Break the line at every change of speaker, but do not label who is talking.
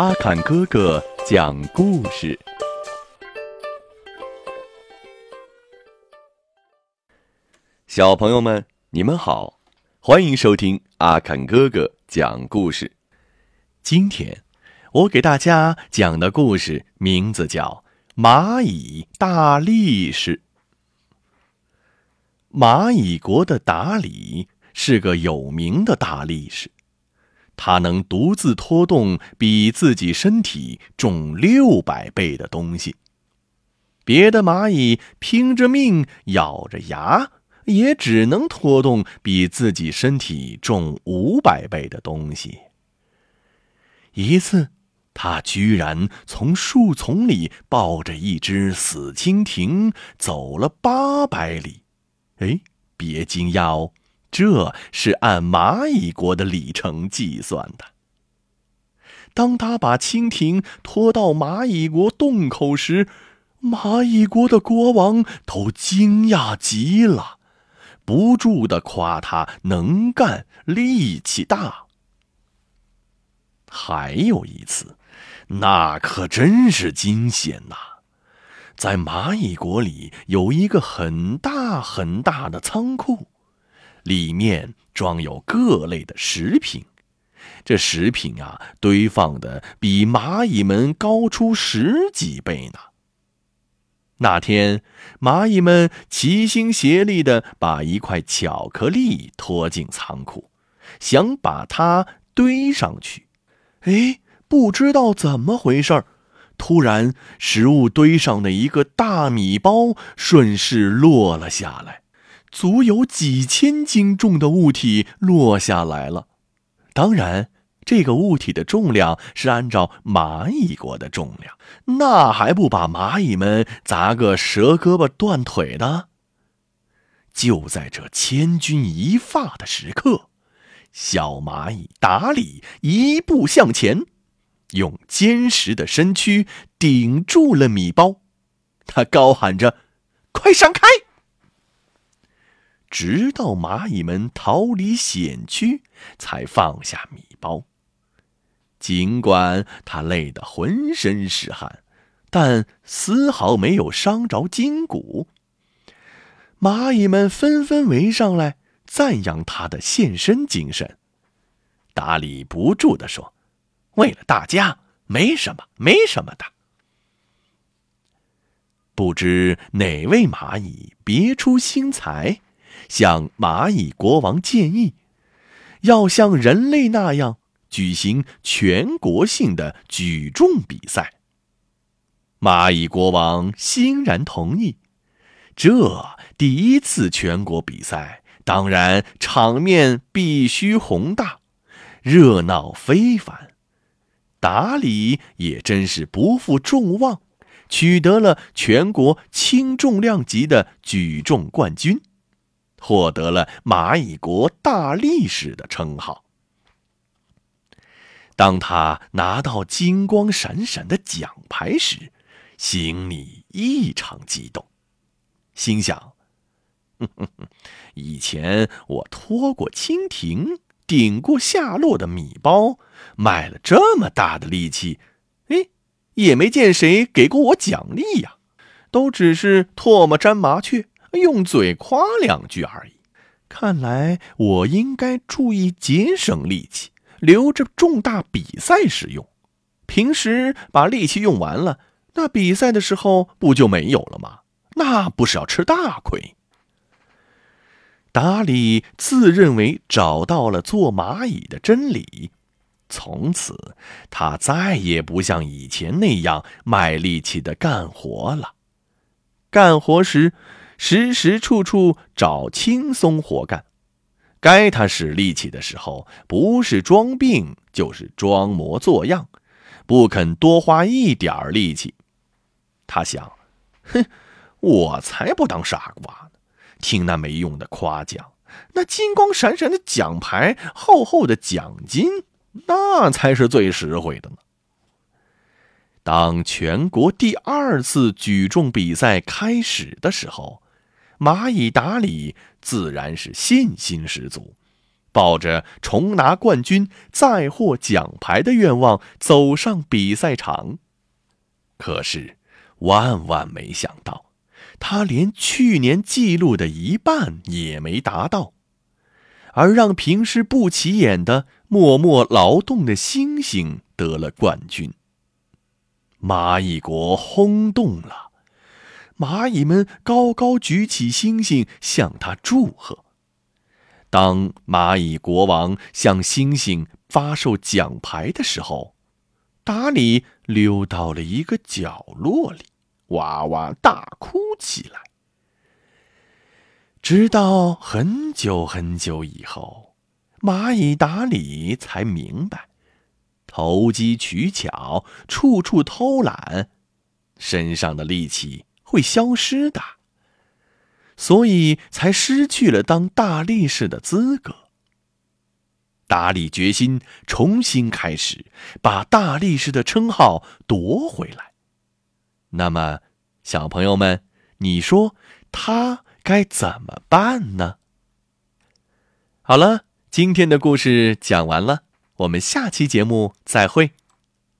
阿坎哥哥讲故事。小朋友们，你们好，欢迎收听阿坎哥哥讲故事。今天我给大家讲的故事名字叫《蚂蚁大力士》。蚂蚁国的达里是个有名的大力士。他能独自拖动比自己身体重六百倍的东西，别的蚂蚁拼着命咬着牙，也只能拖动比自己身体重五百倍的东西。一次，他居然从树丛里抱着一只死蜻蜓走了八百里。哎，别惊讶哦。这是按蚂蚁国的里程计算的。当他把蜻蜓拖到蚂蚁国洞口时，蚂蚁国的国王都惊讶极了，不住的夸他能干、力气大。还有一次，那可真是惊险呐！在蚂蚁国里有一个很大很大的仓库。里面装有各类的食品，这食品啊，堆放的比蚂蚁们高出十几倍呢。那天，蚂蚁们齐心协力的把一块巧克力拖进仓库，想把它堆上去。哎，不知道怎么回事儿，突然，食物堆上的一个大米包顺势落了下来。足有几千斤重的物体落下来了，当然，这个物体的重量是按照蚂蚁国的重量，那还不把蚂蚁们砸个折胳膊断腿的？就在这千钧一发的时刻，小蚂蚁达里一步向前，用坚实的身躯顶住了米包，他高喊着：“快闪开！”直到蚂蚁们逃离险区，才放下米包。尽管他累得浑身是汗，但丝毫没有伤着筋骨。蚂蚁们纷纷围上来，赞扬他的献身精神。达里不住地说：“为了大家，没什么，没什么的。”不知哪位蚂蚁别出心裁。向蚂蚁国王建议，要像人类那样举行全国性的举重比赛。蚂蚁国王欣然同意。这第一次全国比赛，当然场面必须宏大，热闹非凡。达里也真是不负众望，取得了全国轻重量级的举重冠军。获得了蚂蚁国大力士的称号。当他拿到金光闪闪的奖牌时，心里异常激动，心想：“以前我拖过蜻蜓，顶过下落的米包，卖了这么大的力气，哎，也没见谁给过我奖励呀，都只是唾沫沾麻雀。”用嘴夸两句而已，看来我应该注意节省力气，留着重大比赛时用。平时把力气用完了，那比赛的时候不就没有了吗？那不是要吃大亏？达里自认为找到了做蚂蚁的真理，从此他再也不像以前那样卖力气的干活了。干活时。时时处处找轻松活干，该他使力气的时候，不是装病就是装模作样，不肯多花一点儿力气。他想：“哼，我才不当傻瓜呢！听那没用的夸奖，那金光闪闪的奖牌、厚厚的奖金，那才是最实惠的呢。”当全国第二次举重比赛开始的时候。蚂蚁达里自然是信心十足，抱着重拿冠军、再获奖牌的愿望走上比赛场。可是，万万没想到，他连去年记录的一半也没达到，而让平时不起眼的默默劳动的星星得了冠军。蚂蚁国轰动了，蚂蚁们高高举起星星向他祝贺。当蚂蚁国王向星星发售奖牌的时候，达里溜到了一个角落里，哇哇大哭起来。直到很久很久以后，蚂蚁达里才明白，投机取巧、处处偷懒，身上的力气会消失的。所以才失去了当大力士的资格。达里决心重新开始，把大力士的称号夺回来。那么，小朋友们，你说他该怎么办呢？好了，今天的故事讲完了，我们下期节目再会。